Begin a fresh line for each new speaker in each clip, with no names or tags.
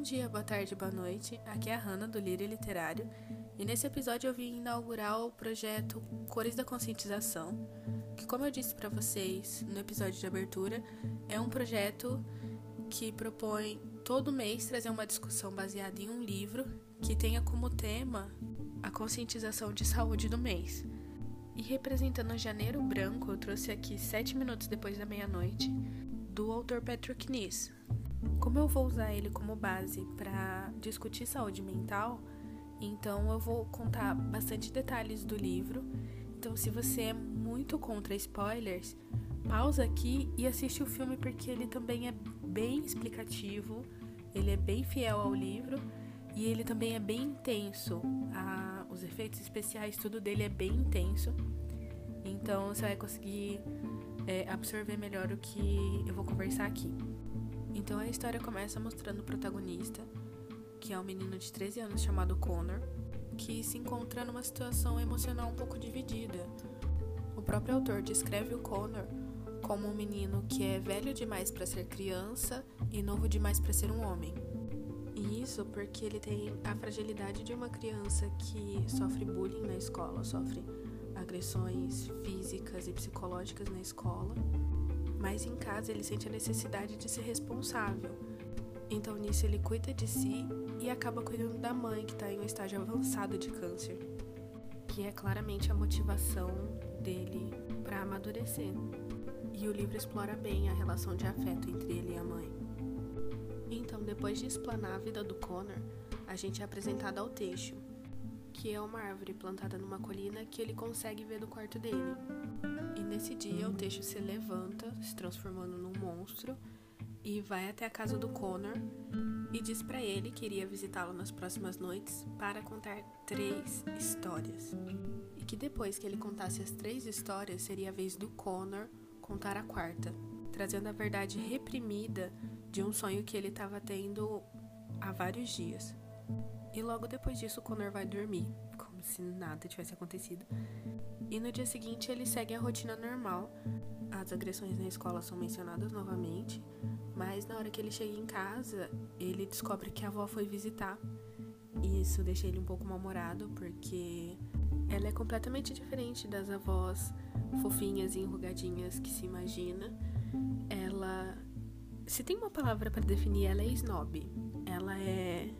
dia, boa tarde, boa noite. Aqui é a Hanna do Lírio Literário e nesse episódio eu vim inaugurar o projeto Cores da Conscientização, que, como eu disse para vocês no episódio de abertura, é um projeto que propõe todo mês trazer uma discussão baseada em um livro que tenha como tema a conscientização de saúde do mês. E representando Janeiro Branco, eu trouxe aqui sete minutos depois da meia-noite do autor Patrick Niss. Como eu vou usar ele como base para discutir saúde mental, então eu vou contar bastante detalhes do livro. Então, se você é muito contra spoilers, pausa aqui e assiste o filme porque ele também é bem explicativo, ele é bem fiel ao livro e ele também é bem intenso. Os efeitos especiais, tudo dele é bem intenso. Então você vai conseguir é, absorver melhor o que eu vou conversar aqui. Então a história começa mostrando o protagonista, que é um menino de 13 anos chamado Connor, que se encontra numa situação emocional um pouco dividida. O próprio autor descreve o Connor como um menino que é velho demais para ser criança e novo demais para ser um homem. E isso porque ele tem a fragilidade de uma criança que sofre bullying na escola, sofre agressões físicas e psicológicas na escola mas em casa ele sente a necessidade de ser responsável. Então nisso ele cuida de si e acaba cuidando da mãe que está em um estágio avançado de câncer, que é claramente a motivação dele para amadurecer. E o livro explora bem a relação de afeto entre ele e a mãe. Então, depois de explanar a vida do Connor, a gente é apresentado ao Teixo, que é uma árvore plantada numa colina que ele consegue ver do quarto dele. E nesse dia o Teixo se levanta, se transformando num monstro, e vai até a casa do Connor e diz para ele que iria visitá-lo nas próximas noites para contar três histórias. E que depois que ele contasse as três histórias, seria a vez do Connor contar a quarta, trazendo a verdade reprimida de um sonho que ele estava tendo há vários dias. E logo depois disso, Connor vai dormir, como se nada tivesse acontecido. E no dia seguinte, ele segue a rotina normal. As agressões na escola são mencionadas novamente, mas na hora que ele chega em casa, ele descobre que a avó foi visitar. E isso deixa ele um pouco mal-humorado, porque ela é completamente diferente das avós fofinhas e enrugadinhas que se imagina. Ela. Se tem uma palavra para definir, ela é snob. Ela é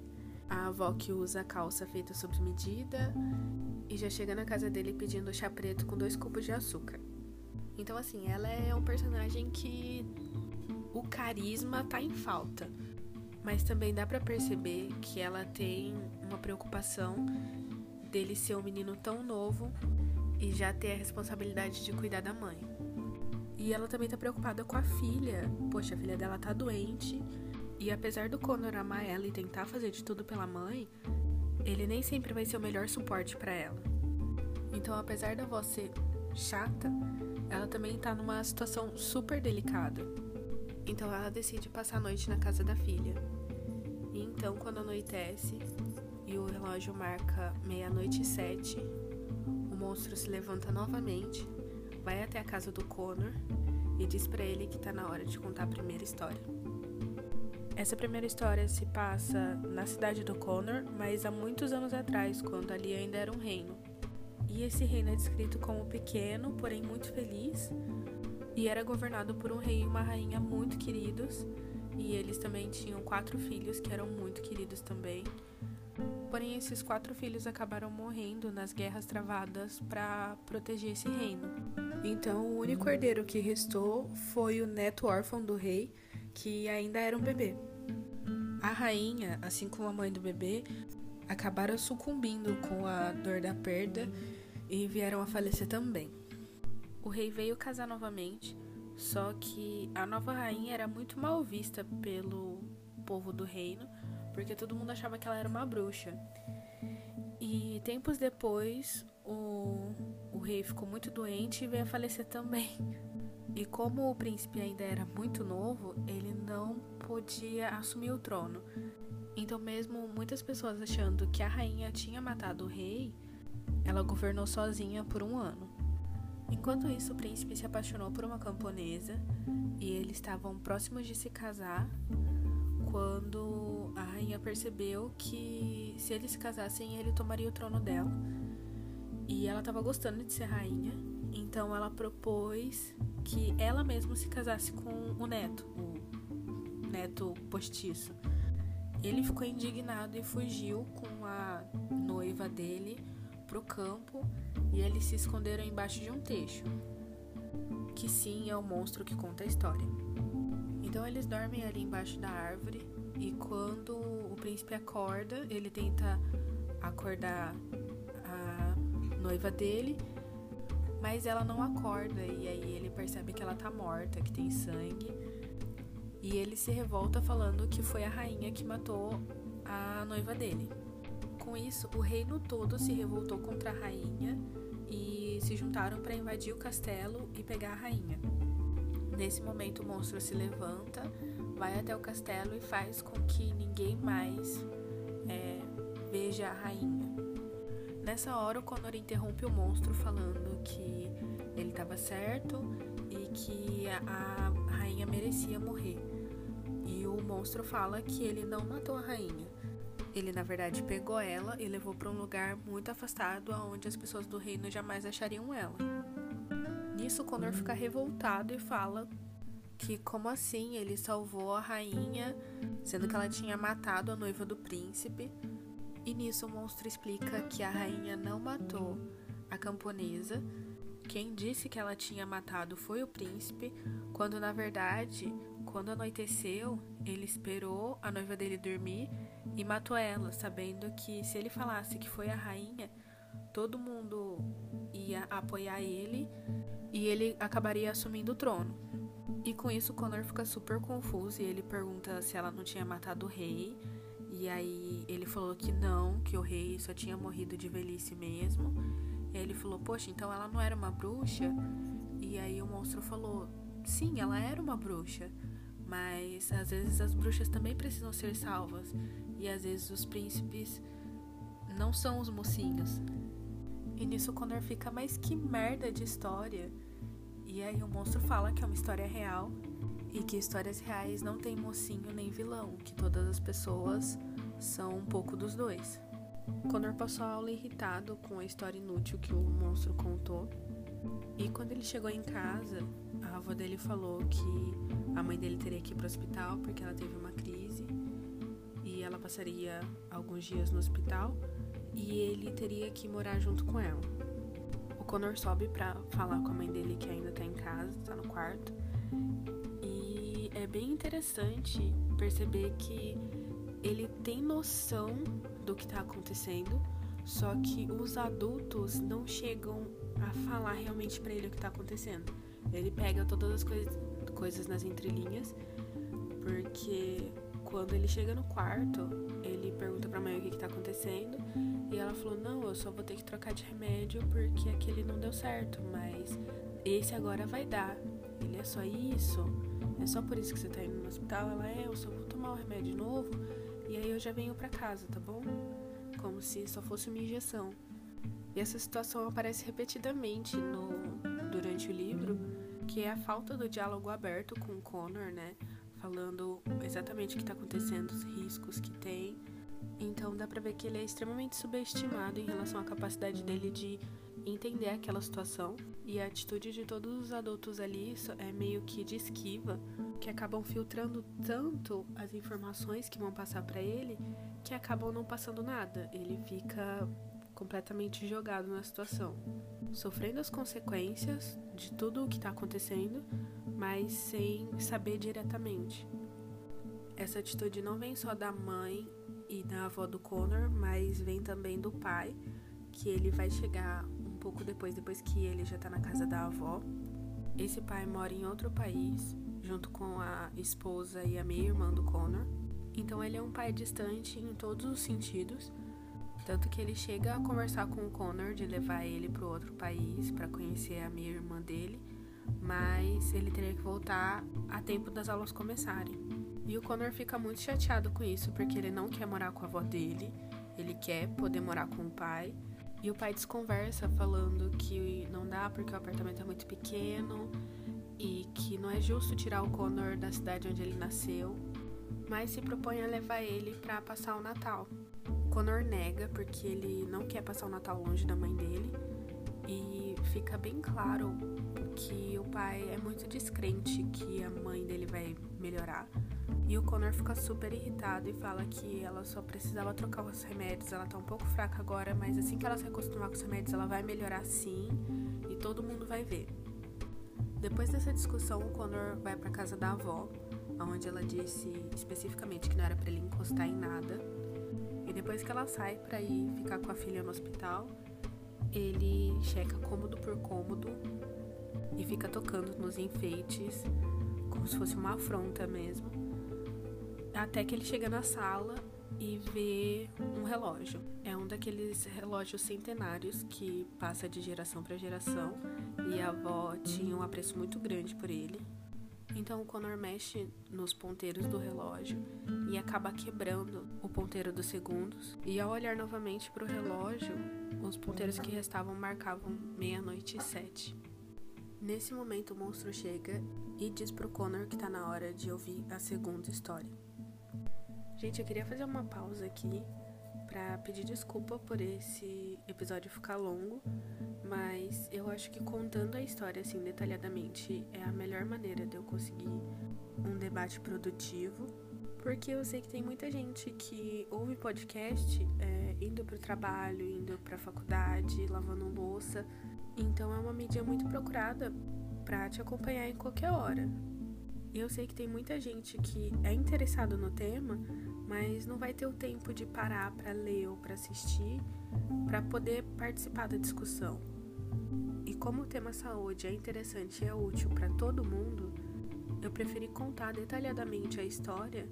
a avó que usa calça feita sob medida e já chega na casa dele pedindo chá preto com dois cubos de açúcar. Então, assim, ela é um personagem que o carisma tá em falta, mas também dá para perceber que ela tem uma preocupação dele ser um menino tão novo e já ter a responsabilidade de cuidar da mãe. E ela também tá preocupada com a filha. Poxa, a filha dela tá doente e apesar do Connor amar ela e tentar fazer de tudo pela mãe, ele nem sempre vai ser o melhor suporte para ela. Então, apesar da voz ser chata, ela também tá numa situação super delicada. Então, ela decide passar a noite na casa da filha. E então, quando anoitece e o relógio marca meia-noite e sete, o monstro se levanta novamente, vai até a casa do Connor e diz para ele que tá na hora de contar a primeira história. Essa primeira história se passa na cidade do Connor, mas há muitos anos atrás, quando ali ainda era um reino. E esse reino é descrito como pequeno, porém muito feliz, e era governado por um rei e uma rainha muito queridos, e eles também tinham quatro filhos que eram muito queridos também. Porém, esses quatro filhos acabaram morrendo nas guerras travadas para proteger esse reino. Então, o único herdeiro que restou foi o neto órfão do rei, que ainda era um bebê. A rainha, assim como a mãe do bebê, acabaram sucumbindo com a dor da perda e vieram a falecer também. O rei veio casar novamente, só que a nova rainha era muito mal vista pelo povo do reino, porque todo mundo achava que ela era uma bruxa. E tempos depois, o, o rei ficou muito doente e veio a falecer também. E como o príncipe ainda era muito novo, ele não podia assumir o trono. Então, mesmo muitas pessoas achando que a rainha tinha matado o rei, ela governou sozinha por um ano. Enquanto isso, o príncipe se apaixonou por uma camponesa e eles estavam próximos de se casar quando a rainha percebeu que se eles se casassem, ele tomaria o trono dela. E ela estava gostando de ser rainha, então ela propôs que ela mesma se casasse com o neto, neto postiço. Ele ficou indignado e fugiu com a noiva dele pro campo e eles se esconderam embaixo de um techo. Que sim é o monstro que conta a história. Então eles dormem ali embaixo da árvore e quando o príncipe acorda, ele tenta acordar a noiva dele, mas ela não acorda e aí ele percebe que ela tá morta, que tem sangue. E ele se revolta falando que foi a rainha que matou a noiva dele. Com isso, o reino todo se revoltou contra a rainha e se juntaram para invadir o castelo e pegar a rainha. Nesse momento, o monstro se levanta, vai até o castelo e faz com que ninguém mais é, veja a rainha. Nessa hora, o Connor interrompe o monstro falando que ele estava certo e que a, rainha merecia morrer. O monstro fala que ele não matou a rainha. Ele, na verdade, pegou ela e levou para um lugar muito afastado, onde as pessoas do reino jamais achariam ela. Nisso, Connor fica revoltado e fala que, como assim, ele salvou a rainha, sendo que ela tinha matado a noiva do príncipe. E nisso, o monstro explica que a rainha não matou a camponesa. Quem disse que ela tinha matado foi o príncipe, quando na verdade, quando anoiteceu, ele esperou a noiva dele dormir e matou ela, sabendo que se ele falasse que foi a rainha, todo mundo ia apoiar ele e ele acabaria assumindo o trono. E com isso, Connor fica super confuso e ele pergunta se ela não tinha matado o rei. E aí ele falou que não, que o rei só tinha morrido de velhice mesmo. E aí ele falou: Poxa, então ela não era uma bruxa? E aí o monstro falou: Sim, ela era uma bruxa. Mas às vezes as bruxas também precisam ser salvas. E às vezes os príncipes não são os mocinhos. E nisso o Connor fica, mas que merda de história. E aí o monstro fala que é uma história real e que histórias reais não tem mocinho nem vilão, que todas as pessoas são um pouco dos dois. Connor passou a aula irritado com a história inútil que o monstro contou. E quando ele chegou em casa, a avó dele falou que a mãe dele teria que ir para o hospital porque ela teve uma crise e ela passaria alguns dias no hospital e ele teria que morar junto com ela. O Connor sobe para falar com a mãe dele que ainda tá em casa, tá no quarto. E é bem interessante perceber que ele tem noção do que tá acontecendo, só que os adultos não chegam a falar realmente para ele o que tá acontecendo. Ele pega todas as coisas, coisas nas entrelinhas, porque quando ele chega no quarto, ele pergunta pra mãe o que, que tá acontecendo. E ela falou: Não, eu só vou ter que trocar de remédio porque aquele não deu certo, mas esse agora vai dar. Ele é só isso? É só por isso que você tá indo no hospital? Ela é, eu só vou tomar o remédio novo e aí eu já venho pra casa, tá bom? Como se só fosse uma injeção. E essa situação aparece repetidamente no, durante o livro, que é a falta do diálogo aberto com o Connor, né? falando exatamente o que está acontecendo, os riscos que tem. Então dá pra ver que ele é extremamente subestimado em relação à capacidade dele de entender aquela situação. E a atitude de todos os adultos ali é meio que de esquiva, que acabam filtrando tanto as informações que vão passar para ele que acabam não passando nada. Ele fica completamente jogado na situação, sofrendo as consequências de tudo o que está acontecendo, mas sem saber diretamente. Essa atitude não vem só da mãe e da avó do Connor, mas vem também do pai, que ele vai chegar um pouco depois, depois que ele já tá na casa da avó. Esse pai mora em outro país, junto com a esposa e a meia-irmã do Connor. Então ele é um pai distante em todos os sentidos, tanto que ele chega a conversar com o Connor de levar ele para outro país para conhecer a meia-irmã dele mas ele teria que voltar a tempo das aulas começarem. E o Connor fica muito chateado com isso, porque ele não quer morar com a avó dele, ele quer poder morar com o pai. E o pai desconversa falando que não dá porque o apartamento é muito pequeno e que não é justo tirar o Connor da cidade onde ele nasceu. mas se propõe a levar ele para passar o Natal. Connor nega porque ele não quer passar o Natal longe da mãe dele e fica bem claro que o pai é muito descrente que a mãe dele vai melhorar. E o Connor fica super irritado e fala que ela só precisava trocar os remédios. Ela tá um pouco fraca agora, mas assim que ela se acostumar com os remédios, ela vai melhorar sim e todo mundo vai ver. Depois dessa discussão, o Connor vai para casa da avó, onde ela disse especificamente que não era para ele encostar em nada. E depois que ela sai para ir ficar com a filha no hospital, ele checa cômodo por cômodo e fica tocando nos enfeites, como se fosse uma afronta mesmo. Até que ele chega na sala e vê um relógio. É um daqueles relógios centenários que passa de geração para geração e a avó tinha um apreço muito grande por ele. Então o Connor mexe nos ponteiros do relógio e acaba quebrando o ponteiro dos segundos. E ao olhar novamente para o relógio, os ponteiros que restavam marcavam meia-noite e sete. Nesse momento, o monstro chega e diz pro Connor que tá na hora de ouvir a segunda história. Gente, eu queria fazer uma pausa aqui para pedir desculpa por esse episódio ficar longo, mas eu acho que contando a história assim detalhadamente é a melhor maneira de eu conseguir um debate produtivo, porque eu sei que tem muita gente que ouve podcast é, indo pro trabalho, indo pra faculdade, lavando louça, então é uma mídia muito procurada para te acompanhar em qualquer hora. Eu sei que tem muita gente que é interessado no tema, mas não vai ter o tempo de parar para ler ou para assistir para poder participar da discussão. E como o tema saúde é interessante e é útil para todo mundo, eu preferi contar detalhadamente a história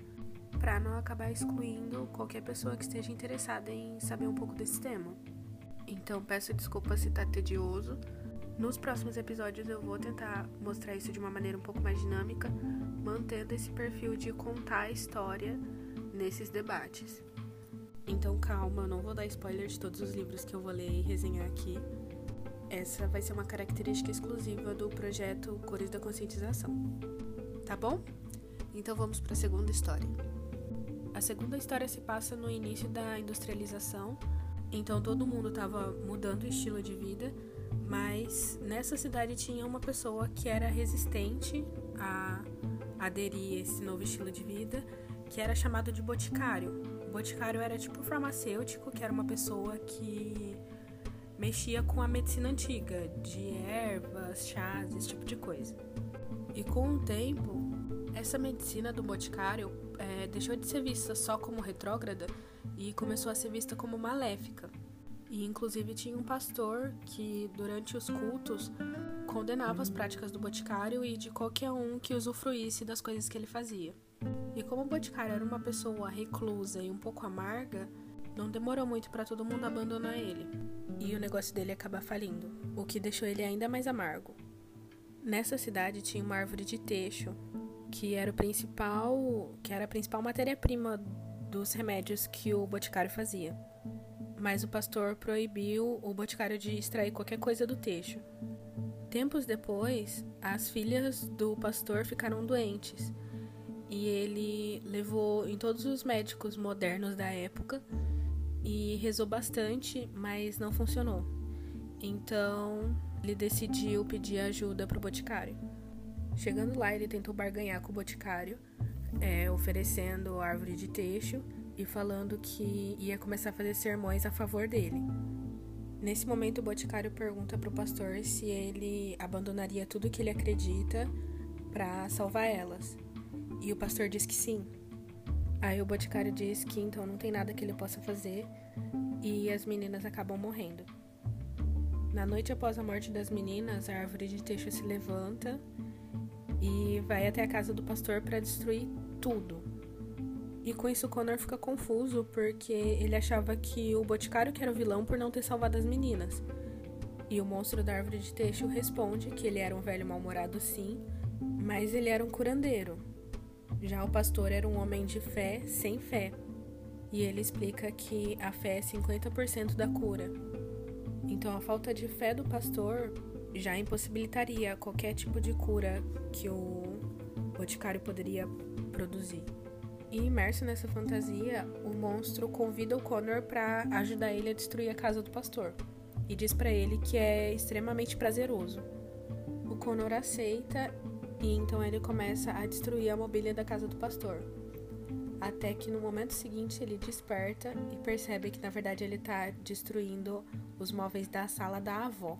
para não acabar excluindo qualquer pessoa que esteja interessada em saber um pouco desse tema. Então peço desculpa se tá tedioso. Nos próximos episódios eu vou tentar mostrar isso de uma maneira um pouco mais dinâmica, mantendo esse perfil de contar a história nesses debates. Então calma, eu não vou dar spoiler de todos os livros que eu vou ler e resenhar aqui. Essa vai ser uma característica exclusiva do projeto Cores da Conscientização. Tá bom? Então vamos para a segunda história. A segunda história se passa no início da industrialização, então todo mundo estava mudando o estilo de vida, mas nessa cidade tinha uma pessoa que era resistente a aderir a esse novo estilo de vida que era chamado de boticário. O boticário era tipo farmacêutico, que era uma pessoa que mexia com a medicina antiga, de ervas, chás, esse tipo de coisa. E com o tempo, essa medicina do boticário é, deixou de ser vista só como retrógrada e começou a ser vista como maléfica. E inclusive tinha um pastor que, durante os cultos, condenava as práticas do boticário e de qualquer um que usufruísse das coisas que ele fazia. E como o Boticário era uma pessoa reclusa e um pouco amarga, não demorou muito para todo mundo abandonar ele. E o negócio dele acaba falindo, o que deixou ele ainda mais amargo. Nessa cidade tinha uma árvore de teixo, que era o principal, que era a principal matéria-prima dos remédios que o boticário fazia. Mas o pastor proibiu o boticário de extrair qualquer coisa do teixo. Tempos depois, as filhas do pastor ficaram doentes e ele levou em todos os médicos modernos da época e rezou bastante, mas não funcionou. Então ele decidiu pedir ajuda para o boticário. Chegando lá, ele tentou barganhar com o boticário, é, oferecendo árvore de teixo e falando que ia começar a fazer sermões a favor dele. Nesse momento, o boticário pergunta para o pastor se ele abandonaria tudo que ele acredita para salvar elas. E o pastor diz que sim. Aí o boticário diz que então não tem nada que ele possa fazer e as meninas acabam morrendo. Na noite após a morte das meninas, a árvore de teixo se levanta e vai até a casa do pastor para destruir tudo. E com isso Connor fica confuso porque ele achava que o boticário que era o vilão por não ter salvado as meninas. E o monstro da árvore de teixo responde que ele era um velho mal-humorado sim, mas ele era um curandeiro, já o pastor era um homem de fé sem fé. E ele explica que a fé é 50% da cura. Então a falta de fé do pastor já impossibilitaria qualquer tipo de cura que o boticário poderia produzir. E imerso nessa fantasia, o monstro convida o Connor para ajudar ele a destruir a casa do pastor e diz para ele que é extremamente prazeroso. O Connor aceita e então ele começa a destruir a mobília da casa do pastor. Até que no momento seguinte ele desperta e percebe que na verdade ele está destruindo os móveis da sala da avó.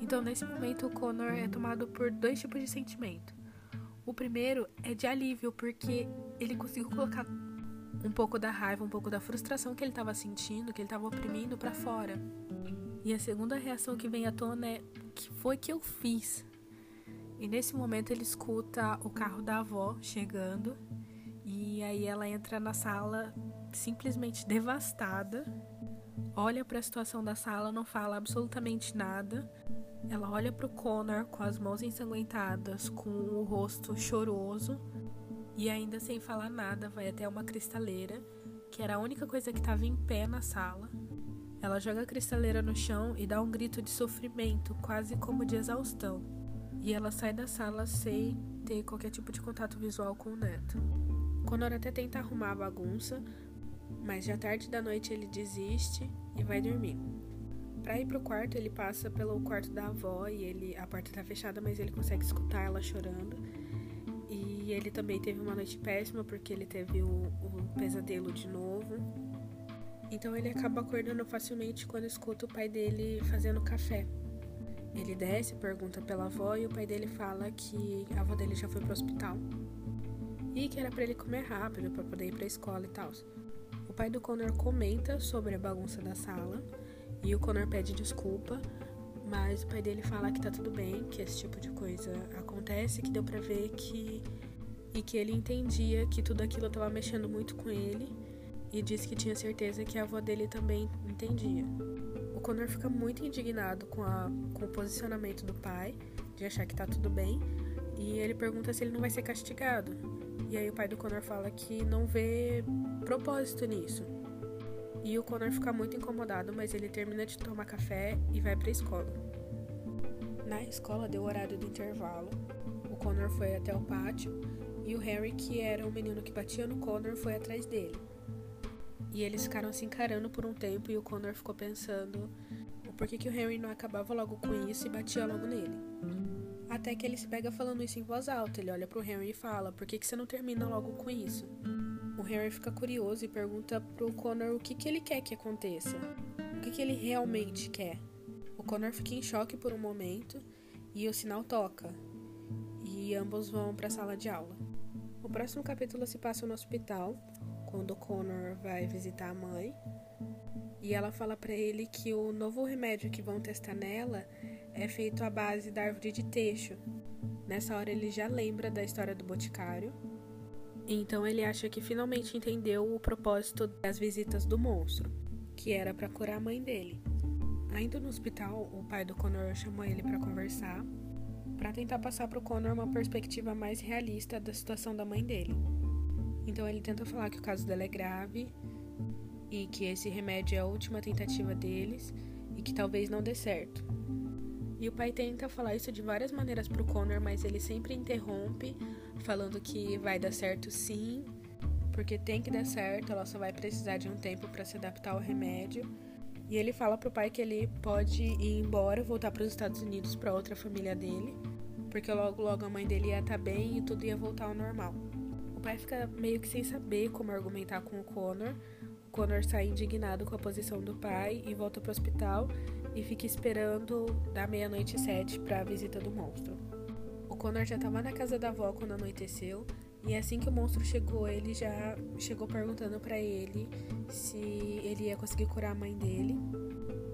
Então nesse momento o Connor é tomado por dois tipos de sentimento. O primeiro é de alívio, porque ele conseguiu colocar um pouco da raiva, um pouco da frustração que ele estava sentindo, que ele estava oprimindo para fora. E a segunda reação que vem à tona é: que foi que eu fiz? E nesse momento ele escuta o carro da avó chegando e aí ela entra na sala simplesmente devastada. Olha para a situação da sala, não fala absolutamente nada. Ela olha para o Connor com as mãos ensanguentadas, com o rosto choroso e ainda sem falar nada, vai até uma cristaleira, que era a única coisa que estava em pé na sala. Ela joga a cristaleira no chão e dá um grito de sofrimento, quase como de exaustão. E ela sai da sala sem ter qualquer tipo de contato visual com o neto. Connor até tenta arrumar a bagunça, mas já tarde da noite ele desiste e vai dormir. Para ir pro quarto, ele passa pelo quarto da avó e ele a porta tá fechada, mas ele consegue escutar ela chorando. E ele também teve uma noite péssima porque ele teve o, o pesadelo de novo. Então ele acaba acordando facilmente quando escuta o pai dele fazendo café. Ele desce, pergunta pela avó e o pai dele fala que a avó dele já foi pro hospital. E que era para ele comer rápido para poder ir para a escola e tal. O pai do Connor comenta sobre a bagunça da sala e o Connor pede desculpa, mas o pai dele fala que tá tudo bem, que esse tipo de coisa acontece, que deu para ver que e que ele entendia que tudo aquilo estava mexendo muito com ele e disse que tinha certeza que a avó dele também entendia. Connor fica muito indignado com, a, com o posicionamento do pai, de achar que tá tudo bem, e ele pergunta se ele não vai ser castigado. E aí o pai do Connor fala que não vê propósito nisso. E o Connor fica muito incomodado, mas ele termina de tomar café e vai para a escola. Na escola deu o horário do intervalo. O Connor foi até o pátio e o Harry, que era o menino que batia no Connor, foi atrás dele. E eles ficaram se encarando por um tempo e o Connor ficou pensando por que, que o Henry não acabava logo com isso e batia logo nele. Até que ele se pega falando isso em voz alta. Ele olha pro Henry e fala: Por que, que você não termina logo com isso? O Henry fica curioso e pergunta pro Connor o que, que ele quer que aconteça. O que, que ele realmente quer. O Connor fica em choque por um momento e o sinal toca. E ambos vão para a sala de aula. O próximo capítulo se passa no hospital, quando Connor vai visitar a mãe. E ela fala para ele que o novo remédio que vão testar nela é feito à base da árvore de teixo. Nessa hora ele já lembra da história do boticário. Então ele acha que finalmente entendeu o propósito das visitas do monstro, que era para curar a mãe dele. Ainda no hospital, o pai do Connor chamou ele para conversar, para tentar passar para o Connor uma perspectiva mais realista da situação da mãe dele. Então ele tenta falar que o caso dela é grave e que esse remédio é a última tentativa deles e que talvez não dê certo. E o pai tenta falar isso de várias maneiras pro Connor, mas ele sempre interrompe, falando que vai dar certo sim, porque tem que dar certo, ela só vai precisar de um tempo para se adaptar ao remédio. E ele fala pro pai que ele pode ir embora, voltar para os Estados Unidos para outra família dele, porque logo logo a mãe dele ia estar tá bem e tudo ia voltar ao normal pai fica meio que sem saber como argumentar com o Connor. O Connor sai indignado com a posição do pai e volta pro hospital e fica esperando da meia-noite sete para a visita do monstro. O Connor já estava na casa da avó quando anoiteceu e assim que o monstro chegou, ele já chegou perguntando para ele se ele ia conseguir curar a mãe dele.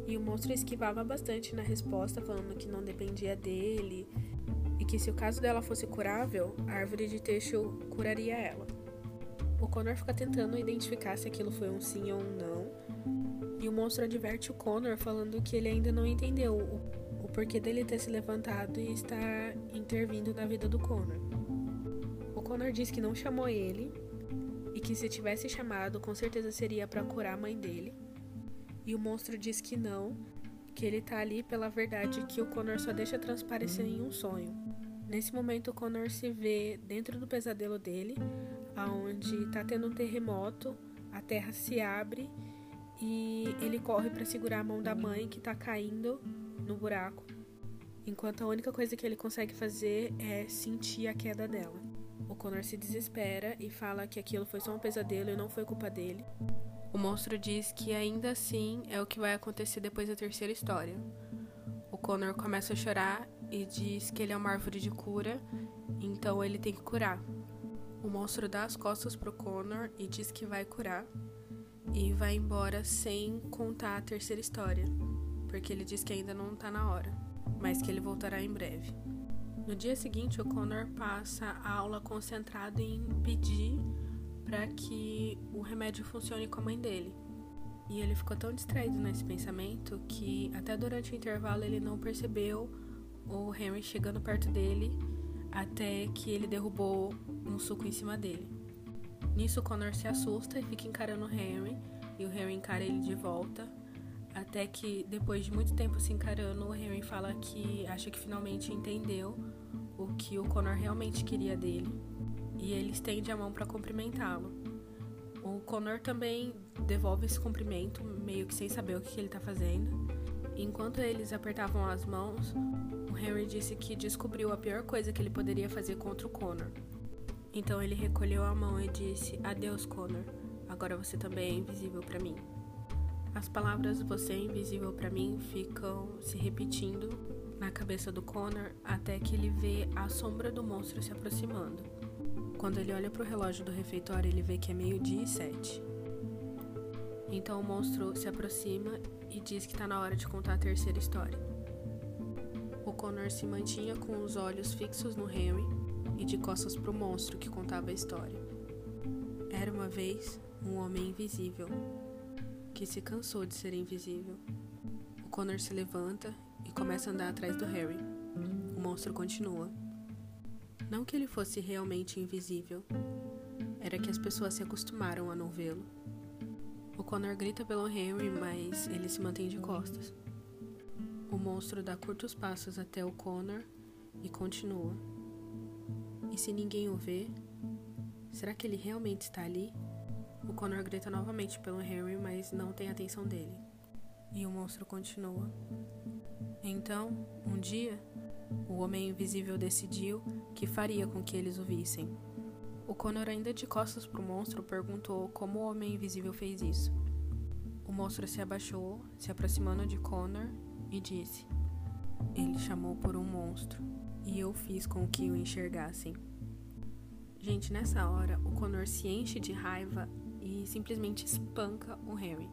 E o monstro esquivava bastante na resposta, falando que não dependia dele e que se o caso dela fosse curável, a árvore de teixo curaria ela. O Connor fica tentando identificar se aquilo foi um sim ou um não, e o monstro adverte o Connor falando que ele ainda não entendeu o, o porquê dele ter se levantado e estar intervindo na vida do Connor. O Connor diz que não chamou ele e que se tivesse chamado, com certeza seria para curar a mãe dele. E o monstro diz que não, que ele tá ali pela verdade que o Connor só deixa transparecer em um sonho. Nesse momento, o Connor se vê dentro do pesadelo dele, onde tá tendo um terremoto, a terra se abre e ele corre para segurar a mão da mãe que tá caindo no buraco, enquanto a única coisa que ele consegue fazer é sentir a queda dela. O Connor se desespera e fala que aquilo foi só um pesadelo e não foi culpa dele. O monstro diz que ainda assim é o que vai acontecer depois da terceira história. O Connor começa a chorar e diz que ele é uma árvore de cura, então ele tem que curar. O monstro dá as costas pro Connor e diz que vai curar e vai embora sem contar a terceira história, porque ele diz que ainda não tá na hora, mas que ele voltará em breve. No dia seguinte, o Connor passa a aula concentrado em pedir para que o remédio funcione com a mãe dele. E ele ficou tão distraído nesse pensamento que até durante o intervalo ele não percebeu o Henry chegando perto dele até que ele derrubou um suco em cima dele. Nisso, o Connor se assusta e fica encarando o Henry, e o Henry encara ele de volta, até que, depois de muito tempo se encarando, o Henry fala que acha que finalmente entendeu o que o Connor realmente queria dele, e ele estende a mão para cumprimentá-lo. O Connor também devolve esse cumprimento, meio que sem saber o que ele está fazendo. Enquanto eles apertavam as mãos, o Henry disse que descobriu a pior coisa que ele poderia fazer contra o Connor. Então ele recolheu a mão e disse: Adeus, Connor. Agora você também é invisível para mim. As palavras você é invisível para mim ficam se repetindo na cabeça do Connor até que ele vê a sombra do monstro se aproximando. Quando ele olha para o relógio do refeitório, ele vê que é meio-dia e sete. Então o monstro se aproxima e diz que está na hora de contar a terceira história. O Connor se mantinha com os olhos fixos no Henry e de costas para o monstro que contava a história. Era uma vez um homem invisível que se cansou de ser invisível. O Connor se levanta e começa a andar atrás do Harry. O monstro continua. Não que ele fosse realmente invisível, era que as pessoas se acostumaram a não vê-lo. O Connor grita pelo Henry, mas ele se mantém de costas. O monstro dá curtos passos até o Connor e continua. E se ninguém o vê, será que ele realmente está ali? O Connor grita novamente pelo Henry, mas não tem atenção dele. E o monstro continua. Então, um dia, o Homem Invisível decidiu que faria com que eles o vissem. O Connor, ainda de costas para o monstro, perguntou como o Homem Invisível fez isso. O monstro se abaixou, se aproximando de Connor, e disse: Ele chamou por um monstro, e eu fiz com que o enxergassem. Gente, nessa hora, o Connor se enche de raiva e simplesmente espanca o Harry.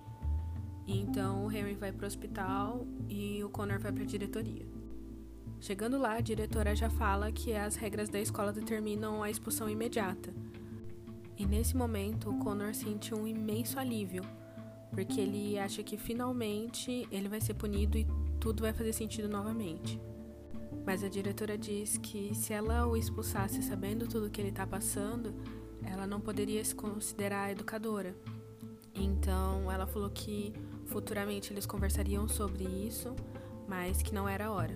Então o Harry vai para o hospital e o Connor vai para a diretoria. Chegando lá, a diretora já fala que as regras da escola determinam a expulsão imediata. E nesse momento, o Connor sente um imenso alívio, porque ele acha que finalmente ele vai ser punido e tudo vai fazer sentido novamente. Mas a diretora diz que se ela o expulsasse sabendo tudo que ele está passando, ela não poderia se considerar educadora. Então ela falou que futuramente eles conversariam sobre isso, mas que não era a hora.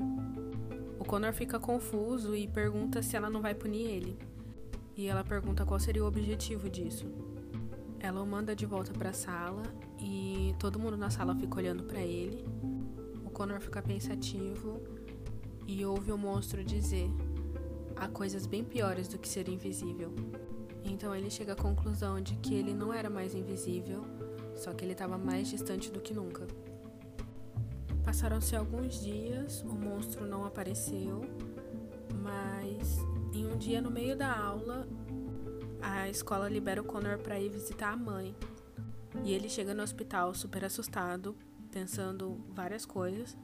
O Connor fica confuso e pergunta se ela não vai punir ele. E ela pergunta qual seria o objetivo disso. Ela o manda de volta para a sala e todo mundo na sala fica olhando para ele. Connor fica pensativo e ouve o monstro dizer: há coisas bem piores do que ser invisível. Então ele chega à conclusão de que ele não era mais invisível, só que ele estava mais distante do que nunca. Passaram-se alguns dias, o monstro não apareceu, mas em um dia no meio da aula, a escola libera o Connor para ir visitar a mãe. E ele chega no hospital super assustado, pensando várias coisas.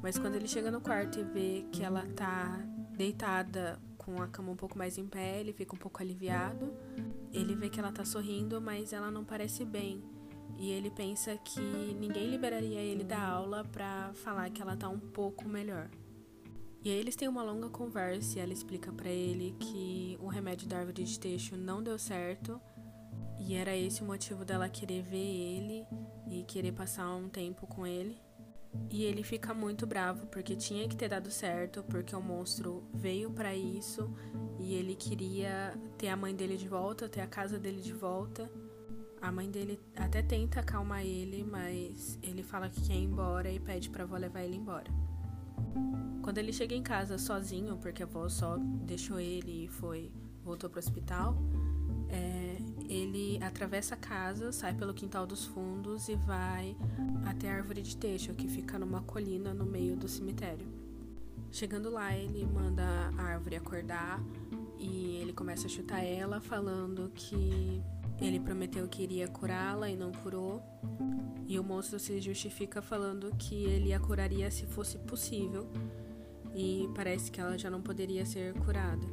Mas quando ele chega no quarto e vê que ela tá deitada com a cama um pouco mais em pé, ele fica um pouco aliviado. Ele vê que ela tá sorrindo, mas ela não parece bem. E ele pensa que ninguém liberaria ele da aula para falar que ela tá um pouco melhor. E aí eles têm uma longa conversa e ela explica para ele que o remédio da árvore de teixo não deu certo e era esse o motivo dela querer ver ele e querer passar um tempo com ele. E ele fica muito bravo porque tinha que ter dado certo, porque o monstro veio para isso e ele queria ter a mãe dele de volta, ter a casa dele de volta. A mãe dele até tenta acalmar ele, mas ele fala que quer ir embora e pede pra avó levar ele embora. Quando ele chega em casa sozinho, porque a avó só deixou ele e foi voltou pro hospital, é, ele atravessa a casa, sai pelo quintal dos fundos e vai até a árvore de teixo, que fica numa colina no meio do cemitério. Chegando lá, ele manda a árvore acordar e ele começa a chutar ela, falando que ele prometeu que iria curá-la e não curou. E o monstro se justifica falando que ele a curaria se fosse possível. E parece que ela já não poderia ser curada.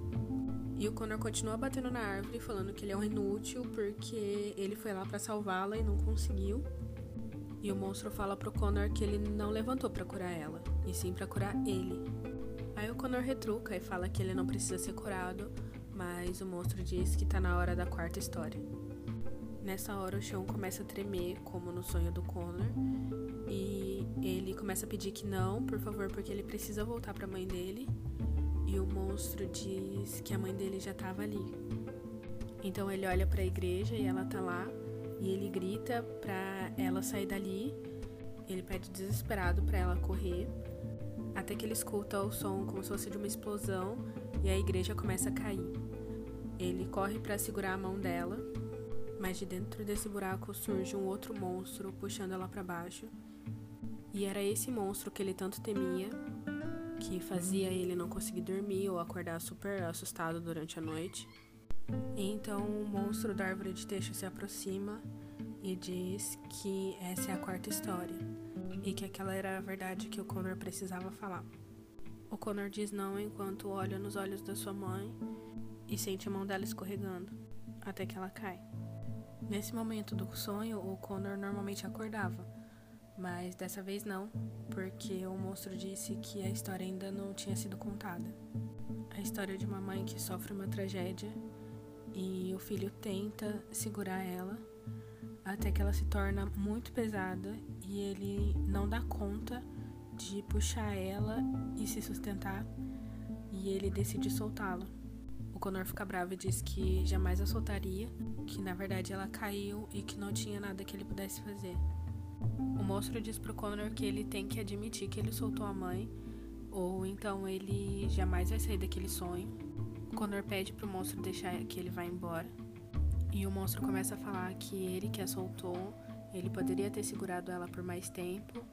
E o Connor continua batendo na árvore, falando que ele é um inútil porque ele foi lá para salvá-la e não conseguiu. E o monstro fala pro Connor que ele não levantou para curar ela, e sim para curar ele. Aí o Connor retruca e fala que ele não precisa ser curado, mas o monstro diz que tá na hora da quarta história. Nessa hora o chão começa a tremer, como no sonho do Connor, e ele começa a pedir que não, por favor, porque ele precisa voltar para a mãe dele. E o monstro diz que a mãe dele já estava ali. Então ele olha para a igreja e ela tá lá, e ele grita para ela sair dali. Ele pede desesperado para ela correr, até que ele escuta o som como se fosse de uma explosão e a igreja começa a cair. Ele corre para segurar a mão dela mas de dentro desse buraco surge um outro monstro puxando ela para baixo. E era esse monstro que ele tanto temia, que fazia ele não conseguir dormir ou acordar super assustado durante a noite. Então o monstro da árvore de teixo se aproxima e diz que essa é a quarta história e que aquela era a verdade que o Connor precisava falar. O Connor diz não enquanto olha nos olhos da sua mãe e sente a mão dela escorregando até que ela cai. Nesse momento do sonho, o Connor normalmente acordava, mas dessa vez não, porque o monstro disse que a história ainda não tinha sido contada. A história de uma mãe que sofre uma tragédia e o filho tenta segurar ela até que ela se torna muito pesada e ele não dá conta de puxar ela e se sustentar e ele decide soltá-la. Connor fica bravo e diz que jamais a soltaria, que na verdade ela caiu e que não tinha nada que ele pudesse fazer. O monstro diz pro Connor que ele tem que admitir que ele soltou a mãe, ou então ele jamais vai sair daquele sonho. O Connor pede pro monstro deixar que ele vá embora. E o monstro começa a falar que ele que a soltou, ele poderia ter segurado ela por mais tempo,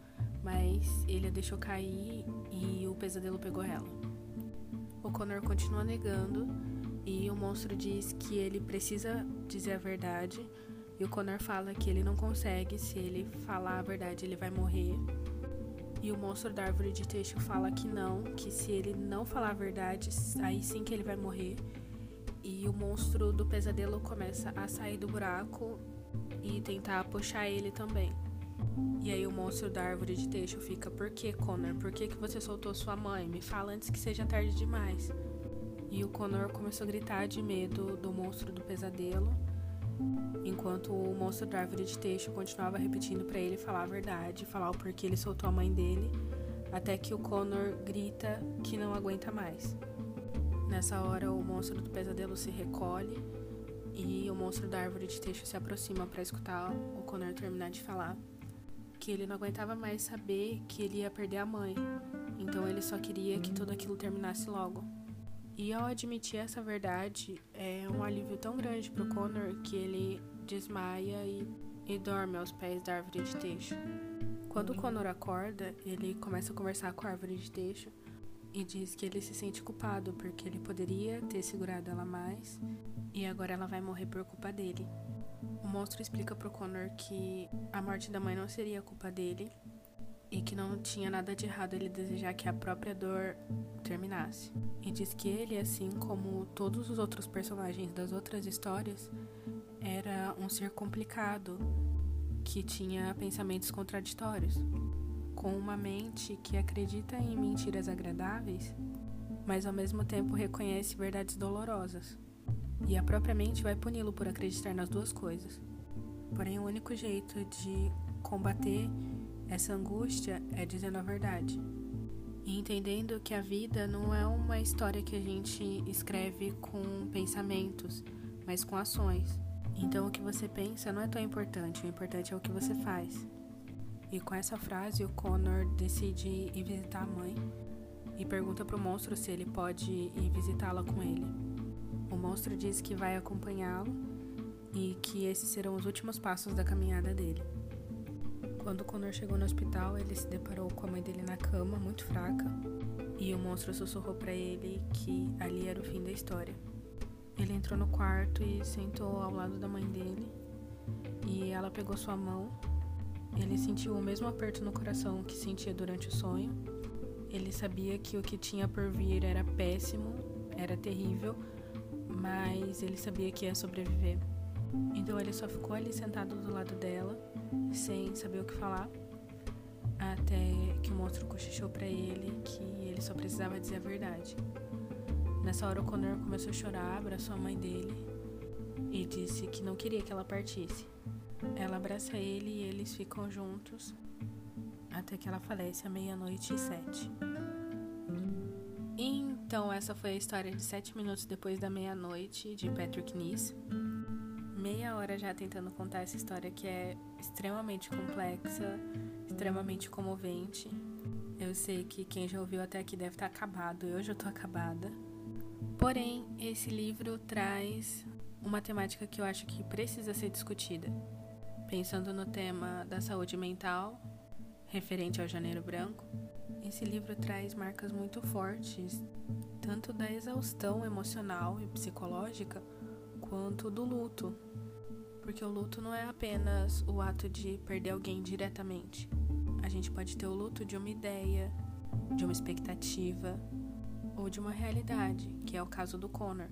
mas ele a deixou cair e o pesadelo pegou ela. O Connor continua negando e o monstro diz que ele precisa dizer a verdade. E o Connor fala que ele não consegue, se ele falar a verdade, ele vai morrer. E o monstro da árvore de teixo fala que não, que se ele não falar a verdade, aí sim que ele vai morrer. E o monstro do pesadelo começa a sair do buraco e tentar puxar ele também. E aí o monstro da árvore de teixo fica: Por que, Connor? Por que, que você soltou sua mãe? Me fala antes que seja tarde demais. E o Connor começou a gritar de medo do monstro do pesadelo, enquanto o monstro da árvore de teixo continuava repetindo para ele falar a verdade, falar o porquê ele soltou a mãe dele, até que o Connor grita que não aguenta mais. Nessa hora, o monstro do pesadelo se recolhe e o monstro da árvore de teixo se aproxima para escutar o Connor terminar de falar que ele não aguentava mais saber que ele ia perder a mãe. Então ele só queria que tudo aquilo terminasse logo. E ao admitir essa verdade, é um alívio tão grande pro Connor que ele desmaia e, e dorme aos pés da árvore de teixo. Quando o Connor acorda, ele começa a conversar com a árvore de teixo e diz que ele se sente culpado porque ele poderia ter segurado ela mais e agora ela vai morrer por culpa dele. O monstro explica pro Connor que a morte da mãe não seria culpa dele e que não tinha nada de errado ele desejar que a própria dor terminasse. E diz que ele, assim como todos os outros personagens das outras histórias, era um ser complicado que tinha pensamentos contraditórios, com uma mente que acredita em mentiras agradáveis, mas ao mesmo tempo reconhece verdades dolorosas. E a própria mente vai puni-lo por acreditar nas duas coisas. Porém, o único jeito de combater Essa angústia é dizendo a verdade. E entendendo que a vida não é uma história que a gente escreve com pensamentos, mas com ações. Então o que você pensa não é tão importante, o importante é o que você faz. E com essa frase, o Connor decide ir visitar a mãe e pergunta pro monstro se ele pode ir visitá-la com ele. O monstro diz que vai acompanhá-lo e que esses serão os últimos passos da caminhada dele. Quando Connor chegou no hospital, ele se deparou com a mãe dele na cama, muito fraca, e o monstro sussurrou para ele que ali era o fim da história. Ele entrou no quarto e sentou ao lado da mãe dele, e ela pegou sua mão. Ele sentiu o mesmo aperto no coração que sentia durante o sonho. Ele sabia que o que tinha por vir era péssimo, era terrível, mas ele sabia que ia sobreviver. Então ele só ficou ali sentado do lado dela, sem saber o que falar, até que o monstro cochichou para ele que ele só precisava dizer a verdade. Nessa hora o Connor começou a chorar, abraçou a mãe dele e disse que não queria que ela partisse. Ela abraça ele e eles ficam juntos até que ela falece à meia-noite e sete. Então, essa foi a história de sete minutos depois da meia-noite de Patrick Nice meia hora já tentando contar essa história que é extremamente complexa, extremamente comovente. Eu sei que quem já ouviu até aqui deve estar acabado, eu já estou acabada. Porém, esse livro traz uma temática que eu acho que precisa ser discutida. Pensando no tema da saúde mental, referente ao Janeiro Branco, esse livro traz marcas muito fortes, tanto da exaustão emocional e psicológica, quanto do luto, porque o luto não é apenas o ato de perder alguém diretamente. A gente pode ter o luto de uma ideia, de uma expectativa ou de uma realidade, que é o caso do Connor.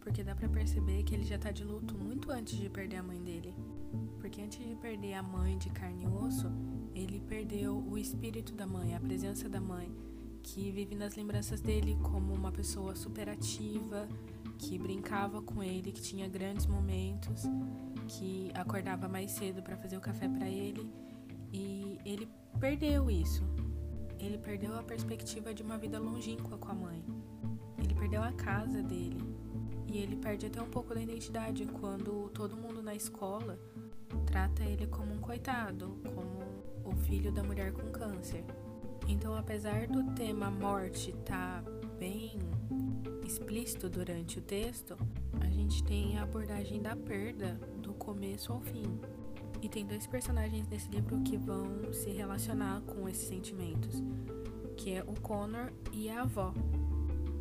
Porque dá para perceber que ele já tá de luto muito antes de perder a mãe dele. Porque antes de perder a mãe de carne e osso, ele perdeu o espírito da mãe, a presença da mãe, que vive nas lembranças dele como uma pessoa superativa, que brincava com ele, que tinha grandes momentos que acordava mais cedo para fazer o café para ele e ele perdeu isso. Ele perdeu a perspectiva de uma vida longínqua com a mãe. Ele perdeu a casa dele. E ele perde até um pouco da identidade quando todo mundo na escola trata ele como um coitado, como o filho da mulher com câncer. Então, apesar do tema morte estar tá bem explícito durante o texto, a gente tem a abordagem da perda começo ao fim. E tem dois personagens nesse livro que vão se relacionar com esses sentimentos, que é o Connor e a avó.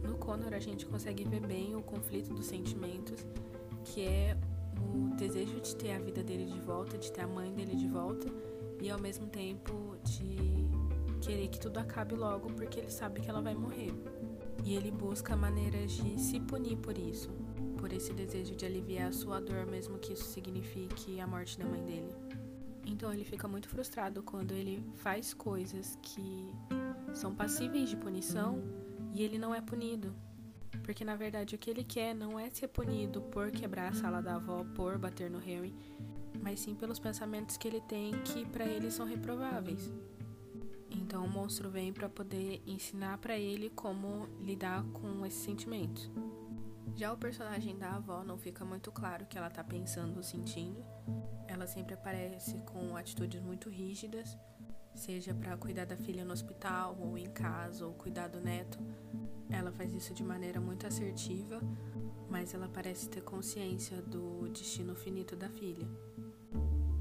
No Connor a gente consegue ver bem o conflito dos sentimentos, que é o desejo de ter a vida dele de volta, de ter a mãe dele de volta, e ao mesmo tempo de querer que tudo acabe logo porque ele sabe que ela vai morrer. E ele busca maneiras de se punir por isso por esse desejo de aliviar a sua dor, mesmo que isso signifique a morte da mãe dele. Então ele fica muito frustrado quando ele faz coisas que são passíveis de punição e ele não é punido. Porque na verdade o que ele quer não é ser punido por quebrar a sala da avó, por bater no Harry, mas sim pelos pensamentos que ele tem que para ele são reprováveis. Então o monstro vem para poder ensinar para ele como lidar com esses sentimentos. Já o personagem da avó não fica muito claro o que ela tá pensando ou sentindo. Ela sempre aparece com atitudes muito rígidas, seja para cuidar da filha no hospital ou em casa ou cuidar do neto. Ela faz isso de maneira muito assertiva, mas ela parece ter consciência do destino finito da filha.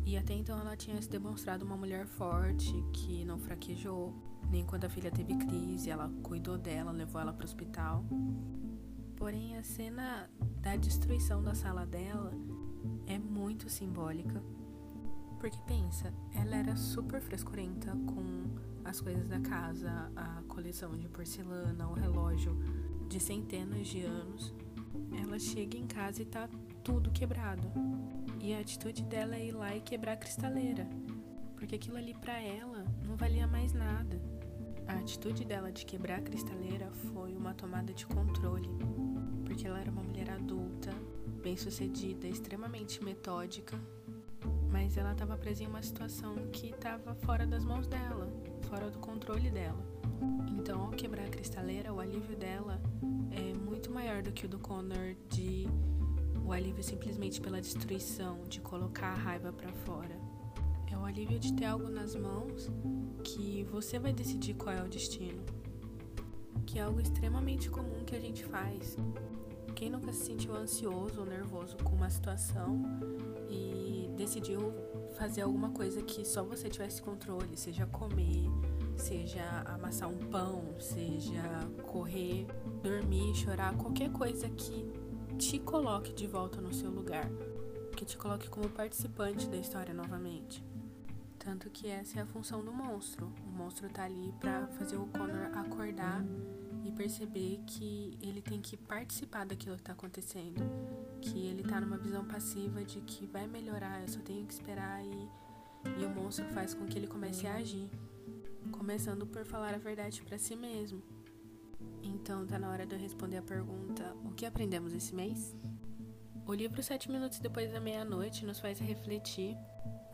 E até então ela tinha se demonstrado uma mulher forte, que não fraquejou, nem quando a filha teve crise, ela cuidou dela, levou ela para o hospital. Porém, a cena da destruição da sala dela é muito simbólica. Porque pensa, ela era super frescurenta com as coisas da casa, a coleção de porcelana, o relógio de centenas de anos. Ela chega em casa e tá tudo quebrado. E a atitude dela é ir lá e quebrar a cristaleira, porque aquilo ali para ela não valia mais nada. A atitude dela de quebrar a cristaleira foi uma tomada de controle, porque ela era uma mulher adulta, bem-sucedida, extremamente metódica, mas ela estava presa em uma situação que estava fora das mãos dela, fora do controle dela. Então, ao quebrar a cristaleira, o alívio dela é muito maior do que o do Connor de o alívio simplesmente pela destruição, de colocar a raiva para fora. É o alívio de ter algo nas mãos que você vai decidir qual é o destino. Que é algo extremamente comum que a gente faz. Quem nunca se sentiu ansioso ou nervoso com uma situação e decidiu fazer alguma coisa que só você tivesse controle, seja comer, seja amassar um pão, seja correr, dormir, chorar, qualquer coisa que te coloque de volta no seu lugar, que te coloque como participante da história novamente. Tanto que essa é a função do monstro. O monstro tá ali para fazer o Connor acordar e perceber que ele tem que participar daquilo que tá acontecendo, que ele tá numa visão passiva de que vai melhorar, eu só tenho que esperar e, e o monstro faz com que ele comece a agir, começando por falar a verdade para si mesmo. Então tá na hora de eu responder a pergunta: o que aprendemos esse mês? O livro Sete Minutos Depois da Meia-Noite nos faz refletir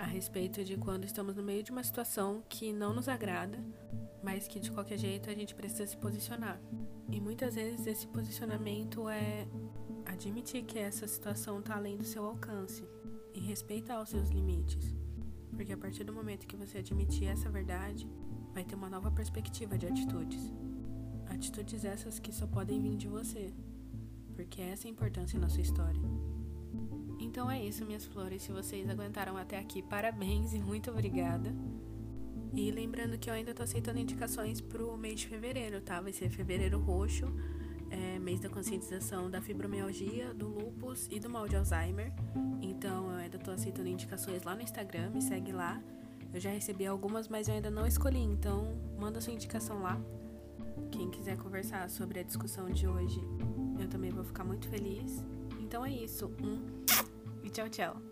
a respeito de quando estamos no meio de uma situação que não nos agrada, mas que de qualquer jeito a gente precisa se posicionar. E muitas vezes esse posicionamento é admitir que essa situação está além do seu alcance e respeitar os seus limites. Porque a partir do momento que você admitir essa verdade, vai ter uma nova perspectiva de atitudes. Atitudes essas que só podem vir de você, porque essa é a importância na sua história. Então é isso, minhas flores. Se vocês aguentaram até aqui, parabéns e muito obrigada. E lembrando que eu ainda tô aceitando indicações pro mês de fevereiro, tá? Vai ser fevereiro roxo, é, mês da conscientização da fibromialgia, do lúpus e do mal de Alzheimer. Então eu ainda tô aceitando indicações lá no Instagram, me segue lá. Eu já recebi algumas, mas eu ainda não escolhi, então manda sua indicação lá. Quem quiser conversar sobre a discussão de hoje, eu também vou ficar muito feliz. Então é isso. Um Ciao.